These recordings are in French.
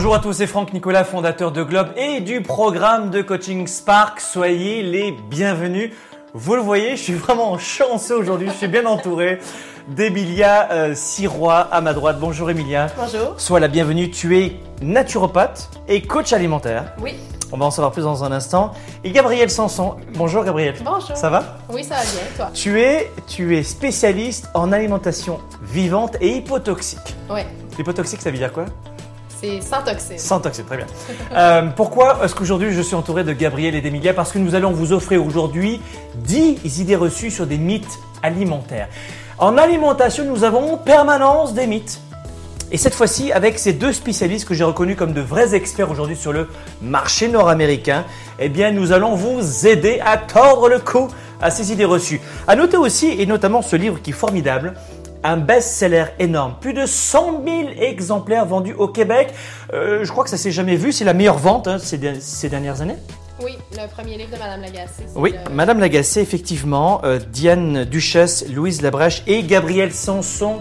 Bonjour à tous, c'est Franck Nicolas, fondateur de Globe et du programme de coaching Spark. Soyez les bienvenus. Vous le voyez, je suis vraiment chanceux aujourd'hui, je suis bien entouré d'Emilia euh, Sirois à ma droite. Bonjour Emilia. Bonjour. Sois la bienvenue, tu es naturopathe et coach alimentaire. Oui. On va en savoir plus dans un instant. Et Gabriel Sanson. Bonjour Gabriel. Bonjour. Ça va? Oui, ça va bien, toi? Tu es, tu es spécialiste en alimentation vivante et hypotoxique. Oui. L'hypotoxique, ça veut dire quoi? Sans toxine. Sans toxine, très bien. Euh, pourquoi est-ce qu'aujourd'hui je suis entouré de Gabriel et d'Emilia? Parce que nous allons vous offrir aujourd'hui 10 idées reçues sur des mythes alimentaires. En alimentation, nous avons en permanence des mythes. Et cette fois-ci, avec ces deux spécialistes que j'ai reconnus comme de vrais experts aujourd'hui sur le marché nord-américain, eh bien, nous allons vous aider à tordre le cou à ces idées reçues. À noter aussi, et notamment ce livre qui est formidable, un best-seller énorme. Plus de 100 000 exemplaires vendus au Québec. Euh, je crois que ça s'est jamais vu. C'est la meilleure vente hein, ces, de- ces dernières années. Oui, le premier livre de Madame Lagacé. Oui, le- Madame Lagacé, effectivement. euh, Diane Duchesse, Louise Labrèche et Gabriel Sanson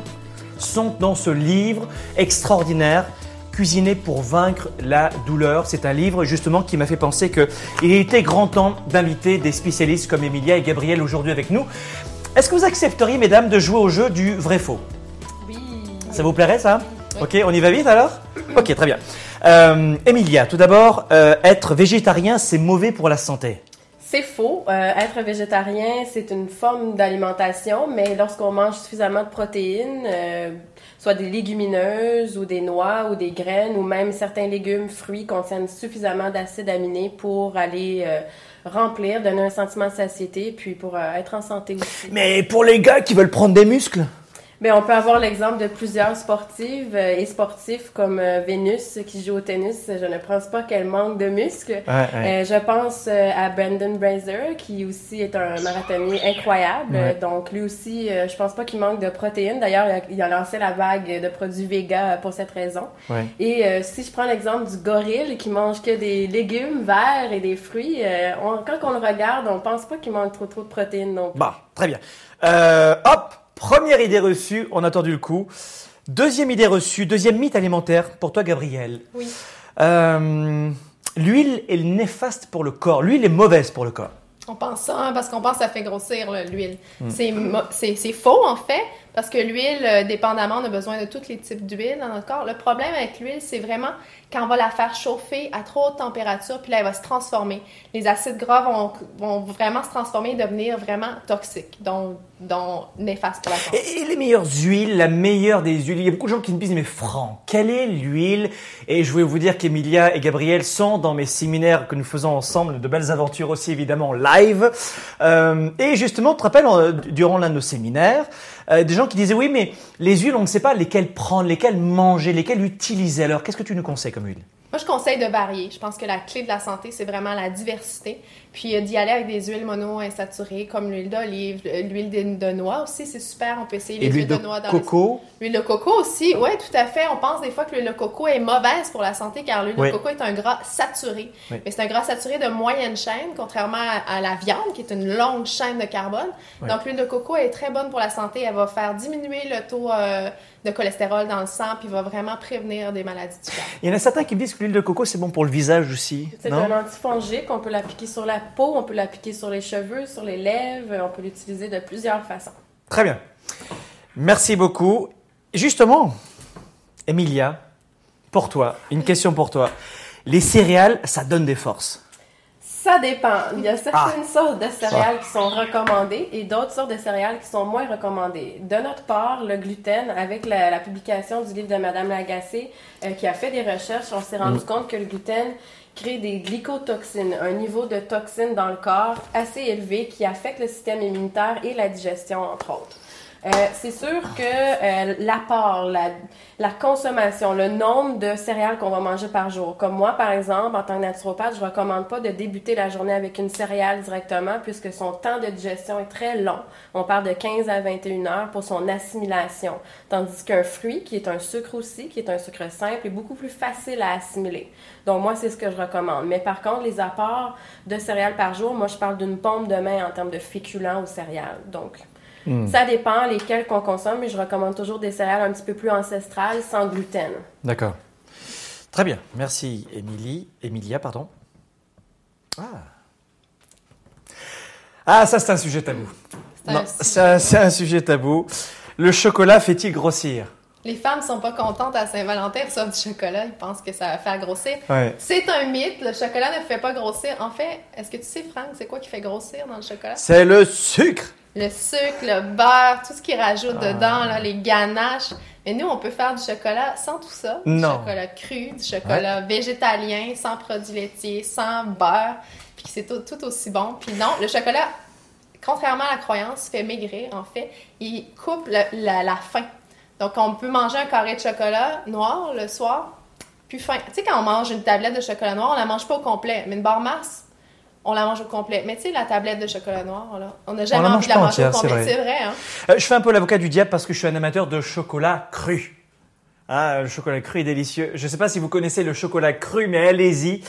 sont dans ce livre extraordinaire. Cuisiner pour vaincre la douleur. C'est un livre justement qui m'a fait penser qu'il était grand temps d'inviter des spécialistes comme Emilia et Gabriel aujourd'hui avec nous. Est-ce que vous accepteriez, mesdames, de jouer au jeu du vrai-faux Oui. Ça vous plairait ça? Oui. Ok, on y va vite alors? Ok, très bien. Euh, Emilia, tout d'abord, euh, être végétarien, c'est mauvais pour la santé. C'est faux. Euh, être végétarien, c'est une forme d'alimentation, mais lorsqu'on mange suffisamment de protéines, euh, soit des légumineuses ou des noix ou des graines ou même certains légumes, fruits contiennent suffisamment d'acides aminés pour aller euh, remplir, donner un sentiment de satiété, puis pour euh, être en santé. Mais pour les gars qui veulent prendre des muscles Mais on peut avoir l'exemple de plusieurs sportives euh, et sportifs comme euh, Vénus qui joue au tennis. Je ne pense pas qu'elle manque de muscles. Euh, je pense euh, à Brandon Brazier qui aussi est un marathonnier incroyable. Ouais. Donc lui aussi, euh, je pense pas qu'il manque de protéines. D'ailleurs, il a, lancé la vague de produits véga pour cette raison. Et euh, si je prends l'exemple du gorille qui mange que des légumes verts et des fruits, euh, on- quand on le regarde, on pense pas qu'il manque trop trop de protéines non plus. Bon, très bien. Euh, hop, première idée reçue, on a tendu le coup. Deuxième idée reçue, deuxième mythe alimentaire pour toi, Gabriel. Oui. Euh, L'huile est néfaste pour le corps. L'huile est mauvaise pour le corps. On pense ça hein, parce qu'on pense que ça fait grossir l'huile. Hmm. C'est c'est faux en fait parce que l'huile, euh, dépendamment, on a besoin de tous les types d'huile dans notre corps. Le problème avec l'huile, c'est vraiment quand on va la faire chauffer à trop haute température, puis là, elle va se transformer. Les acides gras vont, vraiment se transformer et devenir vraiment toxiques, donc, donc néfastes pour la santé. Et, et les meilleures huiles, la meilleure des huiles? Il y a beaucoup de gens qui me disent, mais Franck, quelle est l'huile? Et je voulais vous dire qu'Emilia et Gabriel sont dans mes séminaires que nous faisons ensemble, de belles aventures aussi évidemment live. Euh, et justement, tu te rappelles, euh, durant l'un de nos séminaires, euh, des gens qui disaient, oui, mais les huiles, on ne sait pas lesquelles prendre, lesquelles manger, lesquelles utiliser. Alors, qu'est-ce que tu nous conseilles comme huile? Moi, je conseille de varier. Je pense que la clé de la santé, c'est vraiment la diversité. Puis euh, d'y aller avec des huiles monoinsaturées comme l'huile d'olive, euh, l'huile de, de noix aussi, c'est super. On peut essayer les l'huile de, de noix dans les- coco L'huile de coco aussi, oui, tout à fait. On pense des fois que l'huile de coco est mauvaise pour la santé car l'huile Oui. de coco est un gras saturé. Oui. Mais c'est un gras saturé de moyenne chaîne, contrairement à, à la viande qui est une longue chaîne de carbone. Oui. Donc l'huile de coco est très bonne pour la santé. Elle va faire diminuer le taux euh, de cholestérol dans le sang puis va vraiment prévenir des maladies du cœur. Il y en a certains qui me disent que l'huile de coco, c'est bon pour le visage aussi. C'est un antifongique, on peut l'appliquer sur la peau, on peut l'appliquer sur les cheveux, sur les lèvres, on peut l'utiliser de plusieurs façons. Très bien. Merci beaucoup. Justement, Emilia, pour toi, une question pour toi. Les céréales, ça donne des forces. Ça dépend. Il y a certaines Ah. sortes de céréales qui sont recommandées et d'autres sortes de céréales qui sont moins recommandées. De notre part, le gluten, avec la, la publication du livre de Madame Lagacé, euh, qui a fait des recherches, on s'est rendu compte que le gluten crée des glycotoxines, un niveau de toxines dans le corps assez élevé qui affecte le système immunitaire et la digestion, entre autres. Euh, c'est sûr que euh, l'apport, la, la consommation, le nombre de céréales qu'on va manger par jour. Comme moi, par exemple, en tant que naturopathe, je recommande pas de débuter la journée avec une céréale directement puisque son temps de digestion est très long. On parle de 15 à 21 heures pour son assimilation. Tandis qu'un fruit, qui est un sucre aussi, qui est un sucre simple, est beaucoup plus facile à assimiler. Donc moi, c'est ce que je recommande. Mais par contre, les apports de céréales par jour, moi, je parle d'une pompe de main en termes de féculents aux céréales. Donc, ça dépend lesquels qu'on consomme, mais je recommande toujours des céréales un petit peu plus ancestrales, sans gluten. D'accord. Très bien, merci Émilie. Emilia, pardon. Ah. Ah, ça c'est un sujet tabou. C'est un Non, sujet. ça, c'est un sujet tabou. Le chocolat fait-il grossir? Les femmes sont pas contentes à Saint-Valentin, sauf du chocolat. Ils pensent que ça va faire grossir. Ouais. C'est un mythe. Le chocolat ne fait pas grossir. En fait, est-ce que tu sais, Franck, c'est quoi qui fait grossir dans le chocolat? C'est le sucre. Le sucre, le beurre, tout ce qu'ils rajoutent Ah. dedans, là, les ganaches. Mais nous, on peut faire du chocolat sans tout ça. Non. Du chocolat cru, du chocolat végétalien, sans produits laitiers, sans beurre. Puis c'est tout, tout aussi bon. Puis non, le chocolat, contrairement à la croyance, fait maigrir, en fait. Il coupe le- la, la faim. Donc, on peut manger un carré de chocolat noir le soir, plus faim. Tu sais, quand on mange une tablette de chocolat noir, on la mange pas au complet. Mais une barre Mars, on la mange au complet. Mais tu sais, la tablette de chocolat noir, là, on n'a jamais la envie de la manger au c'est complet. vrai. C'est vrai, hein? Euh, je fais un peu l'avocat du diable parce que je suis un amateur de chocolat cru. Ah, le chocolat cru est délicieux. Je ne sais pas si vous connaissez le chocolat cru, mais allez-y.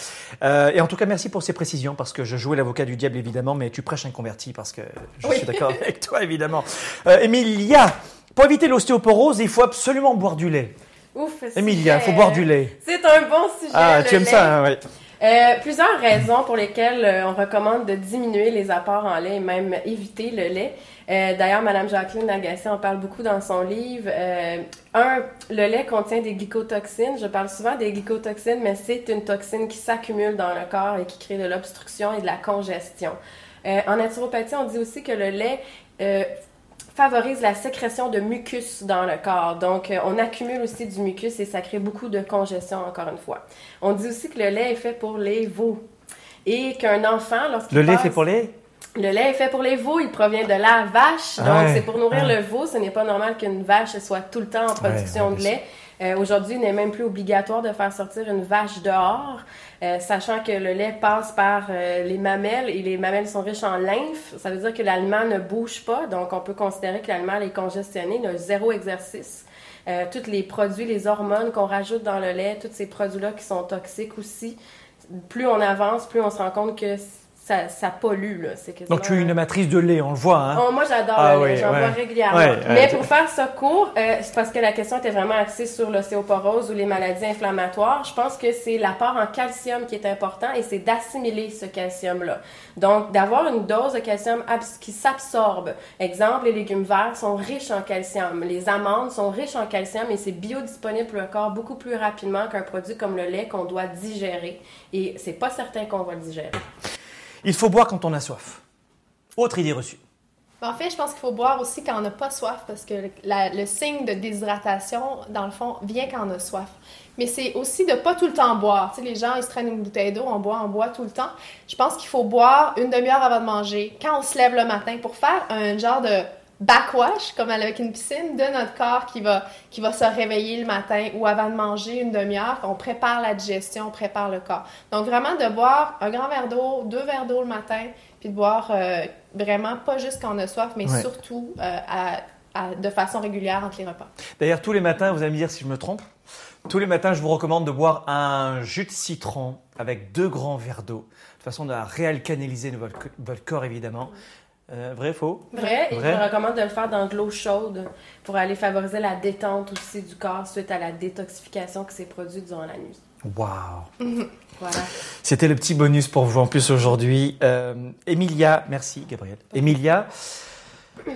Euh, et en tout cas, merci pour ces précisions parce que je jouais l'avocat du diable évidemment, mais tu prêches un converti parce que je Oui. suis d'accord avec toi évidemment. Euh, Emilia, pour éviter l'ostéoporose, il faut absolument boire du lait. Ouf, Emilia, il faut boire du lait. C'est un bon sujet. Ah, le tu aimes lait. ça, hein, oui. Euh, plusieurs raisons pour lesquelles euh, on recommande de diminuer les apports en lait et même éviter le lait. Euh, D'ailleurs, Madame Jacqueline Agassiz en parle beaucoup dans son livre. Euh, un, le lait contient des glycotoxines. Je parle souvent des glycotoxines, mais c'est une toxine qui s'accumule dans le corps et qui crée de l'obstruction et de la congestion. Euh, en naturopathie, on dit aussi que le lait euh, favorise la sécrétion de mucus dans le corps. Donc, euh, on accumule aussi du mucus et ça crée beaucoup de congestion, encore une fois. On dit aussi que le lait est fait pour les veaux. Et qu'un enfant, lorsqu'il Le lait passe- fait pour les? Le lait est fait pour les veaux, il provient de la vache. Donc, Ouais, c'est pour nourrir ouais. le veau. Ce n'est pas normal qu'une vache soit tout le temps en production ouais, de lait. Euh, Aujourd'hui, il n'est même plus obligatoire de faire sortir une vache dehors, euh, sachant que le lait passe par euh, les mamelles et les mamelles sont riches en lymphe. Ça veut dire que l'aliment ne bouge pas, donc on peut considérer que l'aliment est congestionné, il a zéro exercice. Euh, tous les produits, les hormones qu'on rajoute dans le lait, tous ces produits-là qui sont toxiques aussi, plus on avance, plus on se rend compte que ça, ça pollue. Là. C'est Donc tu es une amatrice de lait, on le voit. Hein Oh, moi, j'adore Ah le lait. oui, J'en ouais. bois régulièrement. Ouais, Mais pour faire ça court, euh, c'est parce que la question était vraiment axée sur l'ostéoporose ou les maladies inflammatoires. Je pense que c'est l'apport en calcium qui est important et c'est d'assimiler ce calcium-là. Donc, d'avoir une dose de calcium qui s'absorbe. Exemple, les légumes verts sont riches en calcium. Les amandes sont riches en calcium et c'est biodisponible pour le corps beaucoup plus rapidement qu'un produit comme le lait qu'on doit digérer. Et c'est pas certain qu'on va le digérer. Il faut boire quand on a soif. Autre idée reçue. En fait, je pense qu'il faut boire aussi quand on n'a pas soif parce que le, signe de déshydratation, dans le fond, vient quand on a soif. Mais c'est aussi de pas tout le temps boire. Les gens, ils se traînent une bouteille d'eau, on boit, on boit tout le temps. Je pense qu'il faut boire une demi-heure avant de manger, quand on se lève le matin, pour faire un genre de backwash, comme avec une piscine, de notre corps qui va, qui va se réveiller le matin ou avant de manger une demi-heure. On prépare la digestion, on prépare le corps. Donc vraiment de boire un grand verre d'eau, deux verres d'eau le matin, puis de boire euh, vraiment pas juste quand on a soif, mais Ouais. surtout euh, à- à- de façon régulière entre les repas. D'ailleurs, tous les matins, vous allez me dire si je me trompe, tous les matins, je vous recommande de boire un jus de citron avec deux grands verres d'eau, de façon à réalcanaliser votre, votre corps, évidemment. Euh, vrai, faux? Vrai, et Vrai. je recommande de le faire dans de l'eau chaude pour aller favoriser la détente aussi du corps suite à la détoxification qui s'est produite durant la nuit. Waouh Voilà. C'était le petit bonus pour vous en plus aujourd'hui. Euh, Emilia, merci Gabriel. Emilia,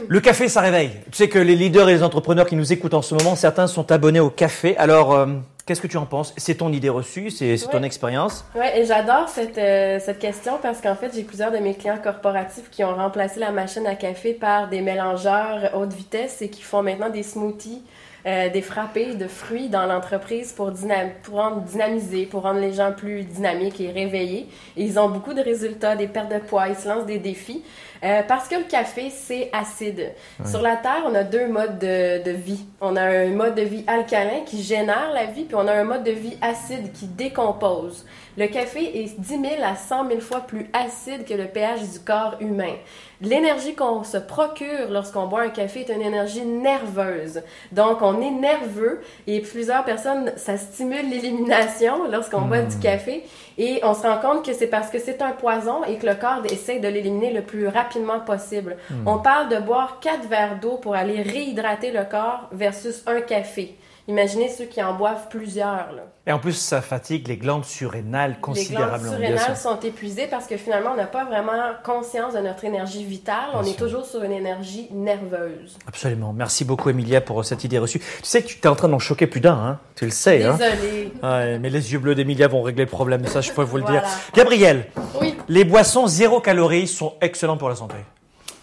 le café, ça réveille. Tu sais que les leaders et les entrepreneurs qui nous écoutent en ce moment, certains sont abonnés au café. Alors, euh, qu'est-ce que tu en penses? C'est ton idée reçue, c'est ton expérience? Ouais, et j'adore cette, euh, cette question parce qu'en fait, j'ai plusieurs de mes clients corporatifs qui ont remplacé la machine à café par des mélangeurs haute vitesse et qui font maintenant des smoothies, euh, des frappés de fruits dans l'entreprise pour, dynam- pour rendre dynamiser, pour rendre les gens plus dynamiques et réveillés. Et ils ont beaucoup de résultats, des pertes de poids, ils se lancent des défis. Euh, parce que le café, c'est acide. Sur la Terre, on a deux modes de, de vie. On a un mode de vie alcalin qui génère la vie, puis on a un mode de vie acide qui décompose. Le café est 10 000 à 100 000 fois plus acide que le pH du corps humain. L'énergie qu'on se procure lorsqu'on boit un café est une énergie nerveuse. Donc, on est nerveux et plusieurs personnes, ça stimule l'élimination lorsqu'on boit du café. Et on se rend compte que c'est parce que c'est un poison et que le corps essaie de l'éliminer le plus rapidement possible. On parle de boire 4 verres d'eau pour aller réhydrater le corps versus un café. Imaginez ceux qui en boivent plusieurs. Là. Et en plus, ça fatigue les glandes surrénales considérablement. Les glandes surrénales sont épuisées parce que finalement, on n'a pas vraiment conscience de notre énergie vitale. on est toujours sur une énergie nerveuse. Absolument. Merci beaucoup, Emilia, pour cette idée reçue. Tu sais que tu es en train d'en choquer plus d'un, hein tu le sais. Hein Désolée. Ouais, mais les yeux bleus d'Emilia vont régler le problème, ça, je peux vous le dire. Gabriel, oui. les boissons zéro calories sont excellentes pour la santé.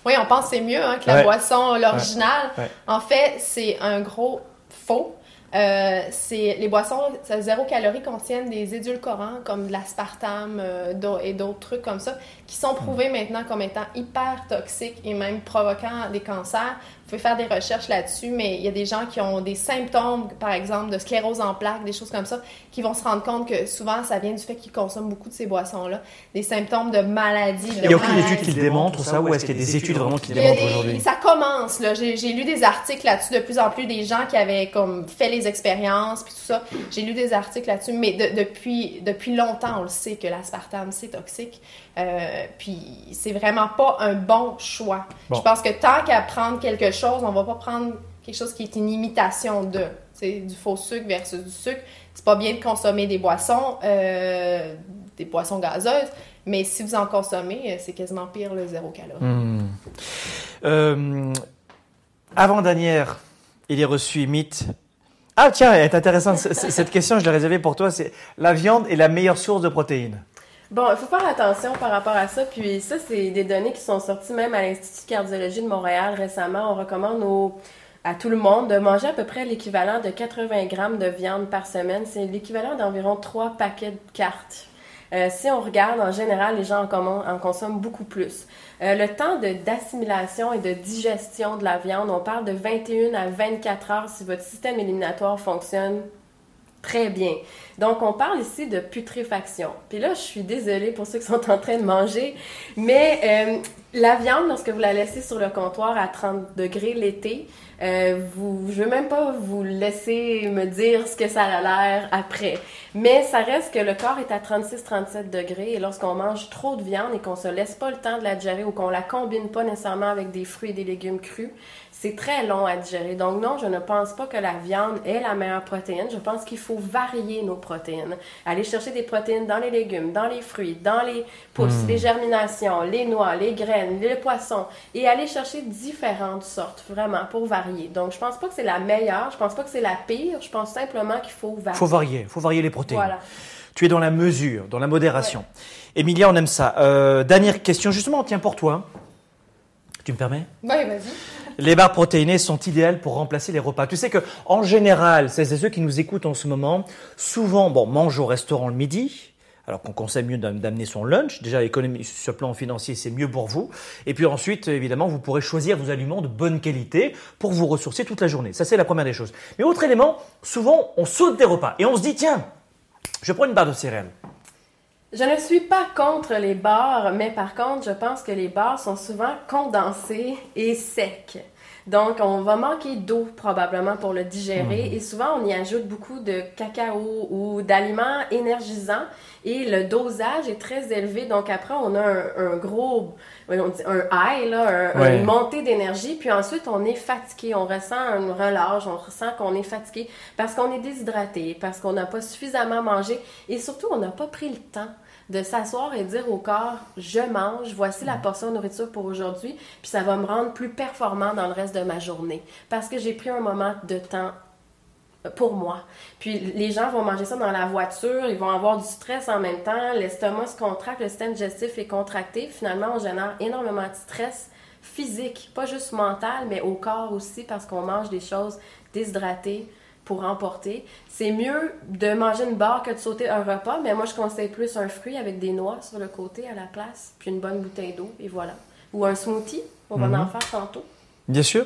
Oui, on pense que c'est mieux hein, que la boisson, l'original. En fait, c'est un gros faux. Euh, c'est les boissons zéro calorie contiennent des édulcorants comme de l'aspartame euh, et d'autres trucs comme ça qui sont prouvés hmm. maintenant comme étant hyper toxiques et même provoquant des cancers pouvez faire des recherches là-dessus, mais il y a des gens qui ont des symptômes, par exemple, de sclérose en plaques, des choses comme ça, qui vont se rendre compte que souvent, ça vient du fait qu'ils consomment beaucoup de ces boissons-là. Des symptômes de maladie. il n'y a aucune étude qui le démontre, ça, ou est-ce qu'il y a des études vraiment qui le démontrent aujourd'hui? Ça commence, là. J'ai lu des articles là-dessus de plus en plus, des gens qui avaient comme fait les expériences, puis tout ça. J'ai lu des articles là-dessus, mais depuis, depuis longtemps, on le sait que l'aspartame, c'est toxique. Euh, puis c'est vraiment pas un bon choix. Je pense que tant qu'à prendre quelque chose, on va pas prendre quelque chose qui est une imitation de. C'est du faux sucre versus du sucre. C'est pas bien de consommer des boissons, euh, des boissons gazeuses, mais si vous en consommez, euh, c'est quasiment pire le zéro calorie. Hmm. avant-dernière, il est reçu mythe. Ah tiens, elle est intéressante cette question, je l'ai réservée pour toi. C'est la viande est la meilleure source de protéines. Bon, il faut faire attention par rapport à ça. Puis ça, c'est des données qui sont sorties même à l'Institut de cardiologie de Montréal récemment. On recommande à tout le monde de manger à peu près l'équivalent de 80 grammes de viande par semaine. C'est l'équivalent d'environ 3 paquets de cartes. Euh, si on regarde, en général, les gens en, consomment beaucoup plus. Euh, le temps d'assimilation et de digestion de la viande, on parle de 21 à 24 heures si votre système éliminatoire fonctionne très bien. Donc, on parle ici de putréfaction. Puis là, je suis désolée pour ceux qui sont en train de manger, mais euh, la viande, lorsque vous la laissez sur le comptoir à 30 degrés l'été, euh, vous, je veux même pas vous laisser me dire ce que ça a l'air après. Mais ça reste que le corps est à 36-37 degrés et lorsqu'on mange trop de viande et qu'on se laisse pas le temps de la digérer ou qu'on la combine pas nécessairement avec des fruits et des légumes crus, c'est très long à digérer. Donc non, je ne pense pas que la viande est la meilleure protéine. Je pense qu'il faut varier nos protéines. Aller chercher des protéines dans les légumes, dans les fruits, dans les pousses, hmm. les germinations, les noix, les graines, les poissons, et aller chercher différentes sortes, vraiment, pour varier. Donc je pense pas que c'est la meilleure, je pense pas que c'est la pire, je pense simplement qu'il faut varier. Faut varier, faut varier les protéines. Voilà. Tu es dans la mesure, dans la modération. Emilia, on aime ça. Euh, dernière question, justement, tiens pour toi. Tu me permets? Oui, vas-y. Les barres protéinées sont idéales pour remplacer les repas. Tu sais que, en général, c'est ceux qui nous écoutent en ce moment, souvent, bon, mangent au restaurant le midi, alors qu'on conseille mieux d'amener son lunch. Déjà, économie, sur le plan financier, c'est mieux pour vous. Et puis ensuite, évidemment, vous pourrez choisir vos aliments de bonne qualité pour vous ressourcer toute la journée. Ça, c'est la première des choses. Mais autre élément, souvent, on saute des repas et on se dit, tiens, je prends une barre de céréales. Je ne suis pas contre les bars, mais par contre, je pense que les bars sont souvent condensés et secs. Donc, on va manquer d'eau probablement pour le digérer mhm. et souvent on y ajoute beaucoup de cacao ou d'aliments énergisants et le dosage est très élevé. Donc, après, on a un, gros, on dit un high, là, une montée d'énergie. Puis ensuite, on est fatigué. On ressent un relâche, on ressent qu'on est fatigué parce qu'on est déshydraté, parce qu'on n'a pas suffisamment mangé et surtout, on n'a pas pris le temps de s'asseoir et dire au corps, je mange, voici la portion de nourriture pour aujourd'hui, puis ça va me rendre plus performant dans le reste de ma journée. Parce que j'ai pris un moment de temps pour moi. Puis les gens vont manger ça dans la voiture, ils vont avoir du stress en même temps, l'estomac se contracte, le système digestif est contracté. Finalement, on génère énormément de stress physique, pas juste mental, mais au corps aussi parce qu'on mange des choses déshydratées, pour emporter. C'est mieux de manger une barre que de sauter un repas, mais moi je conseille plus un fruit avec des noix sur le côté à la place, puis une bonne bouteille d'eau, et voilà. Ou un smoothie, on va en mhm. faire tantôt. Bien sûr.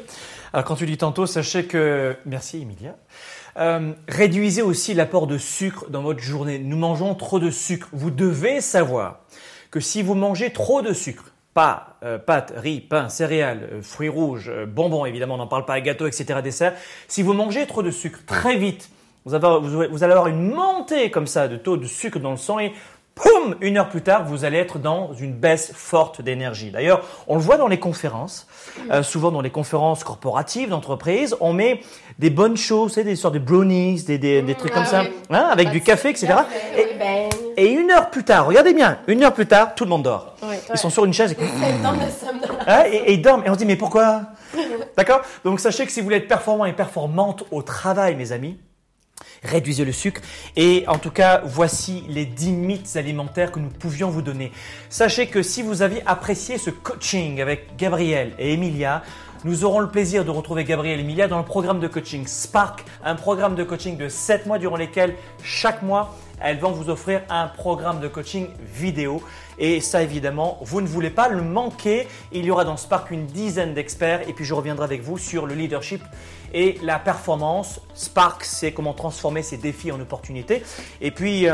Alors quand tu dis tantôt, sachez que... Merci Emilia. Euh, réduisez aussi l'apport de sucre dans votre journée. Nous mangeons trop de sucre. Vous devez savoir que si vous mangez trop de sucre, pas euh, pâtes, riz, pain, céréales, euh, fruits rouges, euh, bonbons, évidemment, on n'en parle pas, gâteaux, etc., dessert. Si vous mangez trop de sucre très vite, vous, allez avoir une montée comme ça de taux de sucre dans le sang et poum, une heure plus tard, vous allez être dans une baisse forte d'énergie. D'ailleurs, on le voit dans les conférences, euh, souvent dans les conférences corporatives d'entreprise, on met des bonnes choses, des sortes de brownies, des, des, des trucs ah comme ça, oui. hein, avec du café, etc. Café, Et, ben, et une heure plus tard, regardez bien, une heure plus tard, tout le monde dort. Oui. Ils sont sur une chaise et, hein, et, et ils dorment. Et on se dit, mais pourquoi? D'accord? Donc sachez que si vous voulez être performant et performante au travail, mes amis, réduisez le sucre. Et en tout cas, voici les 10 mythes alimentaires que nous pouvions vous donner. Sachez que si vous aviez apprécié ce coaching avec Gabriel et Emilia, nous aurons le plaisir de retrouver Gabriel Emilia dans le programme de coaching Spark, un programme de coaching de 7 mois durant lesquels chaque mois, elles vont vous offrir un programme de coaching vidéo. Et ça, évidemment, vous ne voulez pas le manquer. Il y aura dans Spark une dizaine d'experts. Et puis, je reviendrai avec vous sur le leadership et la performance. Spark, c'est comment transformer ses défis en opportunités. Et puis, euh,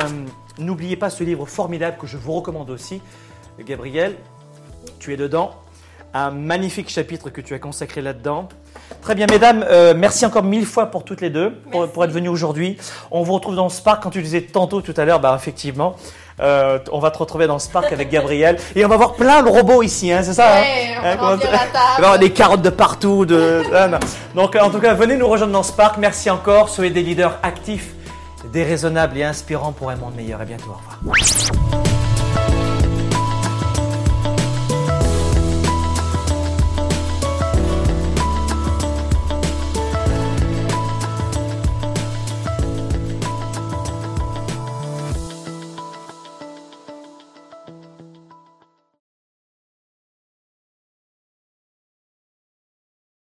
n'oubliez pas ce livre formidable que je vous recommande aussi. Gabriel, tu es dedans. Un magnifique chapitre que tu as consacré là-dedans. Très bien, mesdames, euh, merci encore mille fois pour toutes les deux, pour, être venues aujourd'hui. On vous retrouve dans Spark, quand tu disais tantôt tout à l'heure, bah effectivement, euh, on va te retrouver dans Spark avec Gabriel. Et on va voir plein de robots ici, hein, c'est ça hein Ouais, on Hein, va ça- la table. Des carottes de partout. De... Ah. Donc, euh, en tout cas, venez nous rejoindre dans Spark. Merci encore. Soyez des leaders actifs, déraisonnables et inspirants pour un monde meilleur. À bientôt. Au revoir.